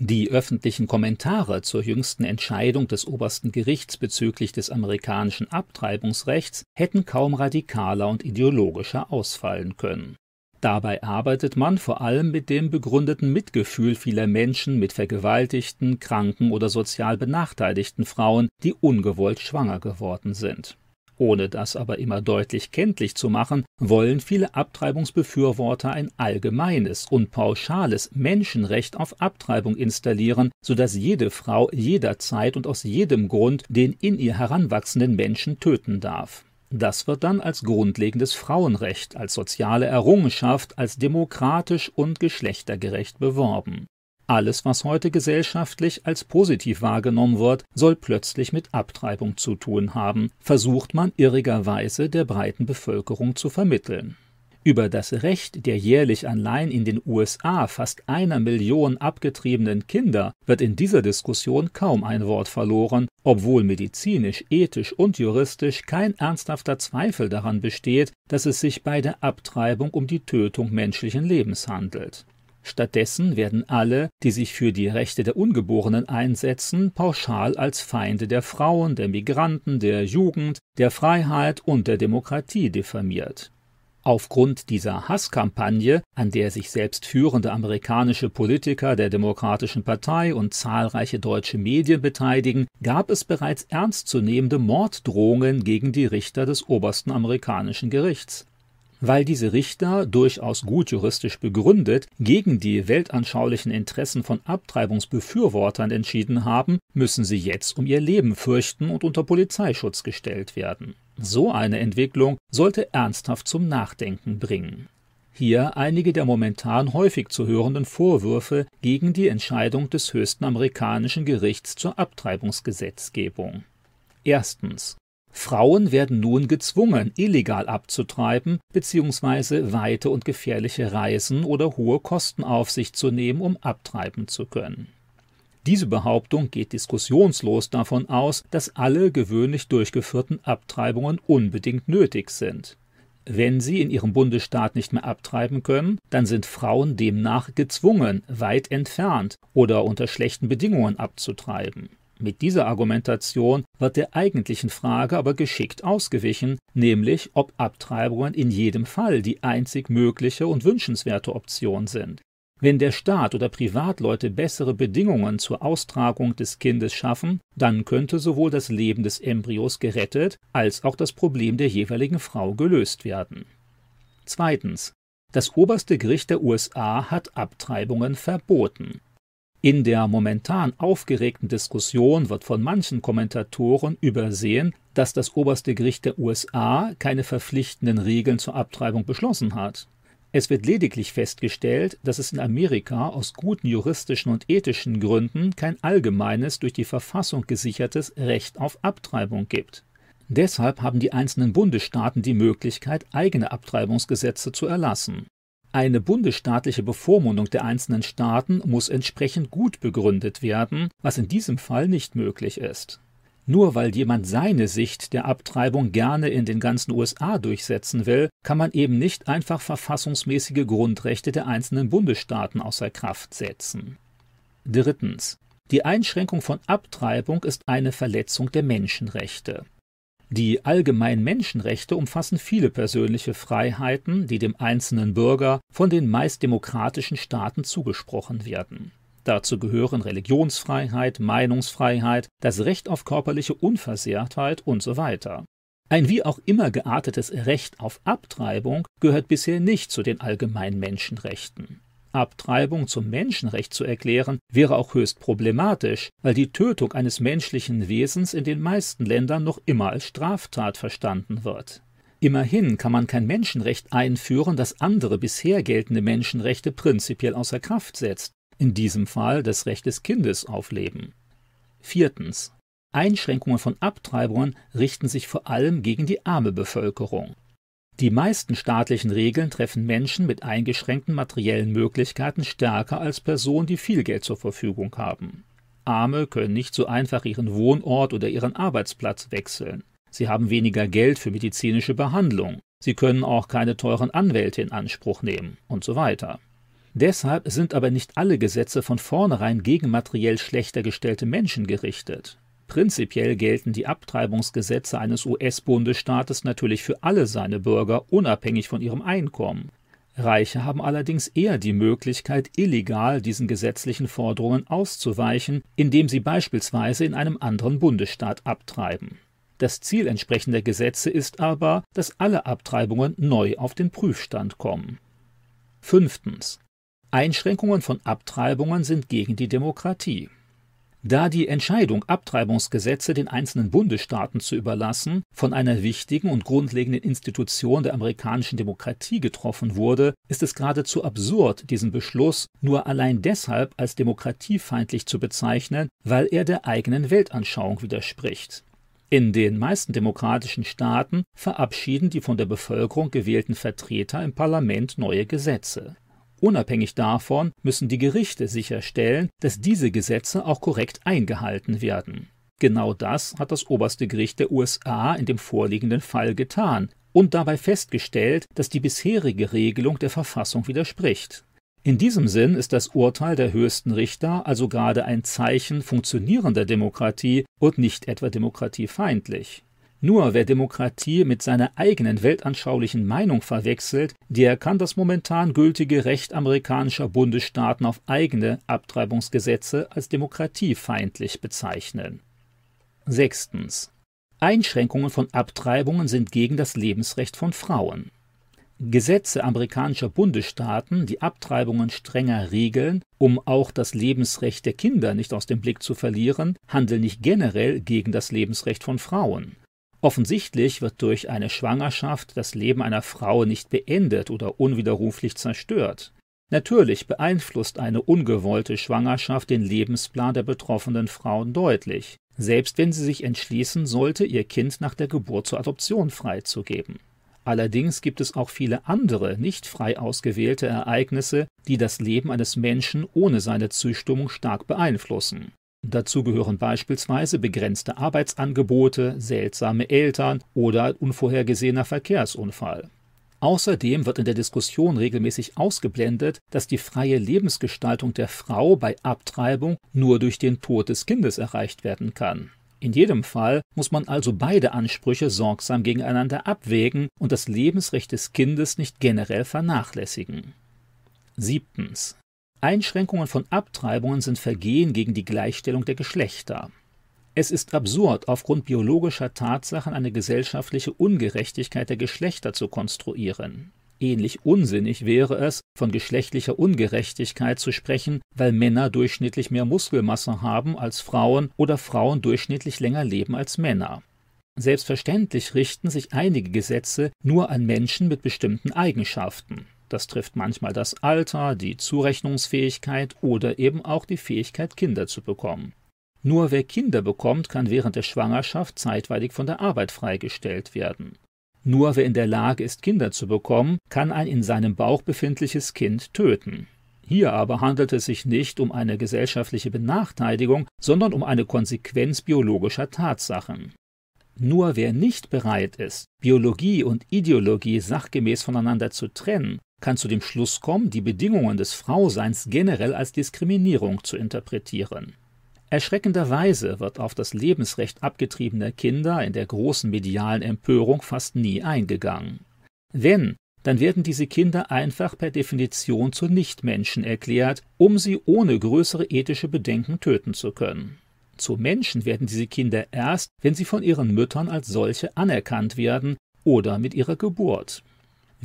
Die öffentlichen Kommentare zur jüngsten Entscheidung des obersten Gerichts bezüglich des amerikanischen Abtreibungsrechts hätten kaum radikaler und ideologischer ausfallen können. Dabei arbeitet man vor allem mit dem begründeten Mitgefühl vieler Menschen mit vergewaltigten, kranken oder sozial benachteiligten Frauen, die ungewollt schwanger geworden sind. Ohne das aber immer deutlich kenntlich zu machen, wollen viele Abtreibungsbefürworter ein allgemeines und pauschales Menschenrecht auf Abtreibung installieren, so dass jede Frau jederzeit und aus jedem Grund den in ihr heranwachsenden Menschen töten darf. Das wird dann als grundlegendes Frauenrecht, als soziale Errungenschaft, als demokratisch und geschlechtergerecht beworben. Alles, was heute gesellschaftlich als positiv wahrgenommen wird, soll plötzlich mit Abtreibung zu tun haben, versucht man irrigerweise der breiten Bevölkerung zu vermitteln. Über das Recht der jährlich allein in den USA fast einer Million abgetriebenen Kinder wird in dieser Diskussion kaum ein Wort verloren, obwohl medizinisch, ethisch und juristisch kein ernsthafter Zweifel daran besteht, dass es sich bei der Abtreibung um die Tötung menschlichen Lebens handelt. Stattdessen werden alle, die sich für die Rechte der Ungeborenen einsetzen, pauschal als Feinde der Frauen, der Migranten, der Jugend, der Freiheit und der Demokratie diffamiert. Aufgrund dieser Hasskampagne, an der sich selbst führende amerikanische Politiker der Demokratischen Partei und zahlreiche deutsche Medien beteiligen, gab es bereits ernstzunehmende Morddrohungen gegen die Richter des obersten amerikanischen Gerichts weil diese Richter, durchaus gut juristisch begründet, gegen die weltanschaulichen Interessen von Abtreibungsbefürwortern entschieden haben, müssen sie jetzt um ihr Leben fürchten und unter Polizeischutz gestellt werden. So eine Entwicklung sollte ernsthaft zum Nachdenken bringen. Hier einige der momentan häufig zu hörenden Vorwürfe gegen die Entscheidung des höchsten amerikanischen Gerichts zur Abtreibungsgesetzgebung. Erstens Frauen werden nun gezwungen, illegal abzutreiben bzw. weite und gefährliche Reisen oder hohe Kosten auf sich zu nehmen, um abtreiben zu können. Diese Behauptung geht diskussionslos davon aus, dass alle gewöhnlich durchgeführten Abtreibungen unbedingt nötig sind. Wenn sie in ihrem Bundesstaat nicht mehr abtreiben können, dann sind Frauen demnach gezwungen, weit entfernt oder unter schlechten Bedingungen abzutreiben. Mit dieser Argumentation wird der eigentlichen Frage aber geschickt ausgewichen, nämlich ob Abtreibungen in jedem Fall die einzig mögliche und wünschenswerte Option sind. Wenn der Staat oder Privatleute bessere Bedingungen zur Austragung des Kindes schaffen, dann könnte sowohl das Leben des Embryos gerettet als auch das Problem der jeweiligen Frau gelöst werden. Zweitens. Das oberste Gericht der USA hat Abtreibungen verboten. In der momentan aufgeregten Diskussion wird von manchen Kommentatoren übersehen, dass das oberste Gericht der USA keine verpflichtenden Regeln zur Abtreibung beschlossen hat. Es wird lediglich festgestellt, dass es in Amerika aus guten juristischen und ethischen Gründen kein allgemeines durch die Verfassung gesichertes Recht auf Abtreibung gibt. Deshalb haben die einzelnen Bundesstaaten die Möglichkeit, eigene Abtreibungsgesetze zu erlassen. Eine bundesstaatliche Bevormundung der einzelnen Staaten muss entsprechend gut begründet werden, was in diesem Fall nicht möglich ist. Nur weil jemand seine Sicht der Abtreibung gerne in den ganzen USA durchsetzen will, kann man eben nicht einfach verfassungsmäßige Grundrechte der einzelnen Bundesstaaten außer Kraft setzen. Drittens. Die Einschränkung von Abtreibung ist eine Verletzung der Menschenrechte. Die allgemeinen Menschenrechte umfassen viele persönliche Freiheiten, die dem einzelnen Bürger von den meist demokratischen Staaten zugesprochen werden. Dazu gehören Religionsfreiheit, Meinungsfreiheit, das Recht auf körperliche Unversehrtheit und so weiter. Ein wie auch immer geartetes Recht auf Abtreibung gehört bisher nicht zu den allgemeinen Menschenrechten. Abtreibung zum Menschenrecht zu erklären, wäre auch höchst problematisch, weil die Tötung eines menschlichen Wesens in den meisten Ländern noch immer als Straftat verstanden wird. Immerhin kann man kein Menschenrecht einführen, das andere bisher geltende Menschenrechte prinzipiell außer Kraft setzt, in diesem Fall das Recht des Kindes auf Leben. Viertens. Einschränkungen von Abtreibungen richten sich vor allem gegen die arme Bevölkerung. Die meisten staatlichen Regeln treffen Menschen mit eingeschränkten materiellen Möglichkeiten stärker als Personen, die viel Geld zur Verfügung haben. Arme können nicht so einfach ihren Wohnort oder ihren Arbeitsplatz wechseln. Sie haben weniger Geld für medizinische Behandlung. Sie können auch keine teuren Anwälte in Anspruch nehmen und so weiter. Deshalb sind aber nicht alle Gesetze von vornherein gegen materiell schlechter gestellte Menschen gerichtet. Prinzipiell gelten die Abtreibungsgesetze eines US-Bundesstaates natürlich für alle seine Bürger, unabhängig von ihrem Einkommen. Reiche haben allerdings eher die Möglichkeit, illegal diesen gesetzlichen Forderungen auszuweichen, indem sie beispielsweise in einem anderen Bundesstaat abtreiben. Das Ziel entsprechender Gesetze ist aber, dass alle Abtreibungen neu auf den Prüfstand kommen. Fünftens. Einschränkungen von Abtreibungen sind gegen die Demokratie. Da die Entscheidung, Abtreibungsgesetze den einzelnen Bundesstaaten zu überlassen, von einer wichtigen und grundlegenden Institution der amerikanischen Demokratie getroffen wurde, ist es geradezu absurd, diesen Beschluss nur allein deshalb als demokratiefeindlich zu bezeichnen, weil er der eigenen Weltanschauung widerspricht. In den meisten demokratischen Staaten verabschieden die von der Bevölkerung gewählten Vertreter im Parlament neue Gesetze. Unabhängig davon müssen die Gerichte sicherstellen, dass diese Gesetze auch korrekt eingehalten werden. Genau das hat das oberste Gericht der USA in dem vorliegenden Fall getan und dabei festgestellt, dass die bisherige Regelung der Verfassung widerspricht. In diesem Sinn ist das Urteil der höchsten Richter also gerade ein Zeichen funktionierender Demokratie und nicht etwa demokratiefeindlich. Nur wer Demokratie mit seiner eigenen weltanschaulichen Meinung verwechselt, der kann das momentan gültige Recht amerikanischer Bundesstaaten auf eigene Abtreibungsgesetze als demokratiefeindlich bezeichnen. Sechstens. Einschränkungen von Abtreibungen sind gegen das Lebensrecht von Frauen. Gesetze amerikanischer Bundesstaaten, die Abtreibungen strenger regeln, um auch das Lebensrecht der Kinder nicht aus dem Blick zu verlieren, handeln nicht generell gegen das Lebensrecht von Frauen. Offensichtlich wird durch eine Schwangerschaft das Leben einer Frau nicht beendet oder unwiderruflich zerstört. Natürlich beeinflusst eine ungewollte Schwangerschaft den Lebensplan der betroffenen Frauen deutlich, selbst wenn sie sich entschließen sollte, ihr Kind nach der Geburt zur Adoption freizugeben. Allerdings gibt es auch viele andere, nicht frei ausgewählte Ereignisse, die das Leben eines Menschen ohne seine Zustimmung stark beeinflussen. Dazu gehören beispielsweise begrenzte Arbeitsangebote, seltsame Eltern oder ein unvorhergesehener Verkehrsunfall. Außerdem wird in der Diskussion regelmäßig ausgeblendet, dass die freie Lebensgestaltung der Frau bei Abtreibung nur durch den Tod des Kindes erreicht werden kann. In jedem Fall muss man also beide Ansprüche sorgsam gegeneinander abwägen und das Lebensrecht des Kindes nicht generell vernachlässigen. Siebtens. Einschränkungen von Abtreibungen sind Vergehen gegen die Gleichstellung der Geschlechter. Es ist absurd, aufgrund biologischer Tatsachen eine gesellschaftliche Ungerechtigkeit der Geschlechter zu konstruieren. Ähnlich unsinnig wäre es, von geschlechtlicher Ungerechtigkeit zu sprechen, weil Männer durchschnittlich mehr Muskelmasse haben als Frauen oder Frauen durchschnittlich länger leben als Männer. Selbstverständlich richten sich einige Gesetze nur an Menschen mit bestimmten Eigenschaften. Das trifft manchmal das Alter, die Zurechnungsfähigkeit oder eben auch die Fähigkeit, Kinder zu bekommen. Nur wer Kinder bekommt, kann während der Schwangerschaft zeitweilig von der Arbeit freigestellt werden. Nur wer in der Lage ist, Kinder zu bekommen, kann ein in seinem Bauch befindliches Kind töten. Hier aber handelt es sich nicht um eine gesellschaftliche Benachteiligung, sondern um eine Konsequenz biologischer Tatsachen. Nur wer nicht bereit ist, Biologie und Ideologie sachgemäß voneinander zu trennen kann zu dem Schluss kommen, die Bedingungen des Frauseins generell als Diskriminierung zu interpretieren. Erschreckenderweise wird auf das Lebensrecht abgetriebener Kinder in der großen medialen Empörung fast nie eingegangen. Wenn, dann werden diese Kinder einfach per Definition zu Nichtmenschen erklärt, um sie ohne größere ethische Bedenken töten zu können. Zu Menschen werden diese Kinder erst, wenn sie von ihren Müttern als solche anerkannt werden oder mit ihrer Geburt.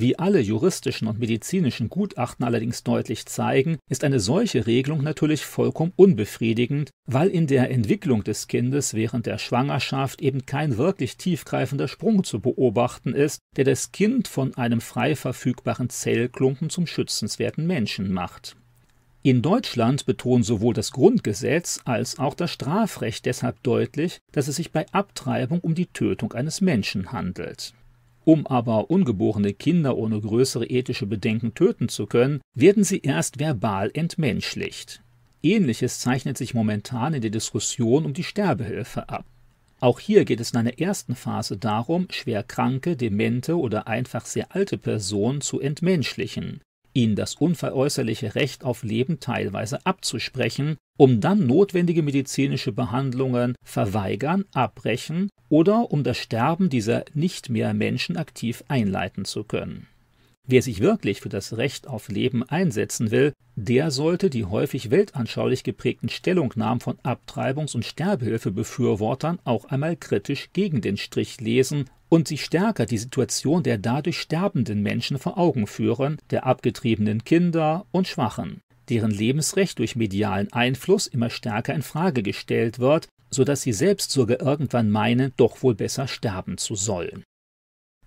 Wie alle juristischen und medizinischen Gutachten allerdings deutlich zeigen, ist eine solche Regelung natürlich vollkommen unbefriedigend, weil in der Entwicklung des Kindes während der Schwangerschaft eben kein wirklich tiefgreifender Sprung zu beobachten ist, der das Kind von einem frei verfügbaren Zellklumpen zum schützenswerten Menschen macht. In Deutschland betonen sowohl das Grundgesetz als auch das Strafrecht deshalb deutlich, dass es sich bei Abtreibung um die Tötung eines Menschen handelt. Um aber ungeborene Kinder ohne größere ethische Bedenken töten zu können, werden sie erst verbal entmenschlicht. Ähnliches zeichnet sich momentan in der Diskussion um die Sterbehilfe ab. Auch hier geht es in einer ersten Phase darum, schwer kranke, demente oder einfach sehr alte Personen zu entmenschlichen. Ihnen das unveräußerliche Recht auf Leben teilweise abzusprechen, um dann notwendige medizinische Behandlungen verweigern, abbrechen oder um das Sterben dieser nicht mehr Menschen aktiv einleiten zu können. Wer sich wirklich für das Recht auf Leben einsetzen will, der sollte die häufig weltanschaulich geprägten Stellungnahmen von Abtreibungs- und Sterbehilfebefürwortern auch einmal kritisch gegen den Strich lesen und sich stärker die Situation der dadurch sterbenden Menschen vor Augen führen, der abgetriebenen Kinder und Schwachen, deren Lebensrecht durch medialen Einfluss immer stärker in Frage gestellt wird, so dass sie selbst sogar irgendwann meinen, doch wohl besser sterben zu sollen.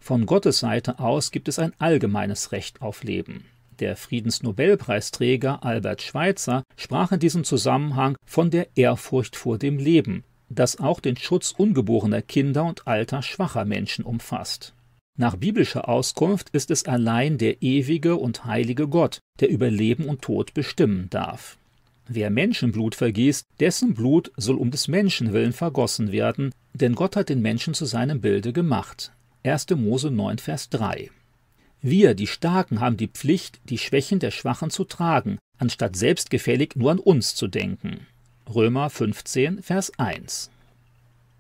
Von Gottes Seite aus gibt es ein allgemeines Recht auf Leben. Der Friedensnobelpreisträger Albert Schweitzer sprach in diesem Zusammenhang von der Ehrfurcht vor dem Leben, das auch den Schutz ungeborener Kinder und alter schwacher Menschen umfasst. Nach biblischer Auskunft ist es allein der ewige und heilige Gott, der über Leben und Tod bestimmen darf. Wer Menschenblut vergießt, dessen Blut soll um des Menschen willen vergossen werden, denn Gott hat den Menschen zu seinem Bilde gemacht. 1. Mose 9, Vers 3. Wir, die Starken, haben die Pflicht, die Schwächen der Schwachen zu tragen, anstatt selbstgefällig nur an uns zu denken. Römer 15, Vers 1.